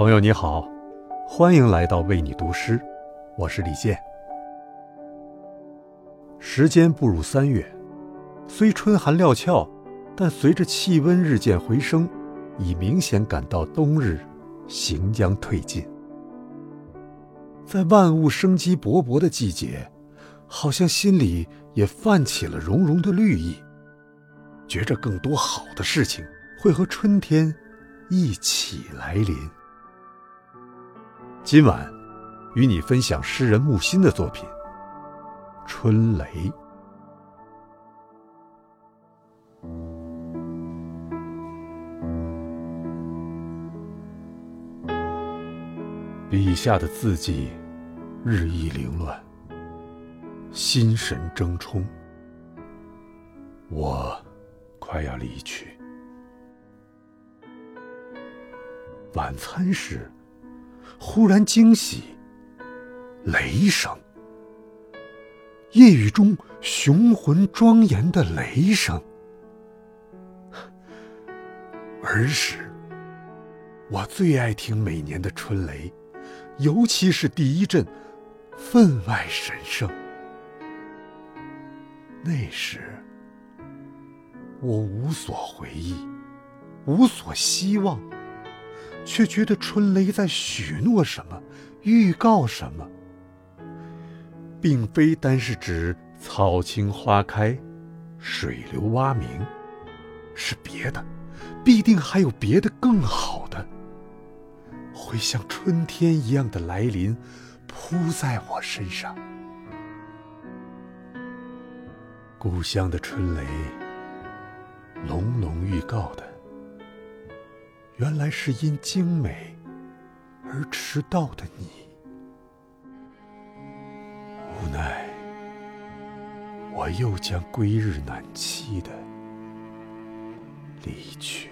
朋友你好，欢迎来到为你读诗，我是李健。时间步入三月，虽春寒料峭，但随着气温日渐回升，已明显感到冬日行将退尽。在万物生机勃勃的季节，好像心里也泛起了融融的绿意，觉着更多好的事情会和春天一起来临。今晚，与你分享诗人木心的作品《春雷》。笔下的字迹日益凌乱，心神争冲。我快要离去。晚餐时，忽然惊喜，雷声。夜雨中雄浑庄严的雷声。儿时，我最爱听每年的春雷。尤其是第一阵，分外神圣。那时，我无所回忆，无所希望，却觉得春雷在许诺什么，预告什么，并非单是指草青花开，水流蛙鸣，是别的，必定还有别的更好的。会像春天一样的来临，扑在我身上。故乡的春雷，隆隆预告的，原来是因精美而迟到的你。无奈，我又将归日难期的离去。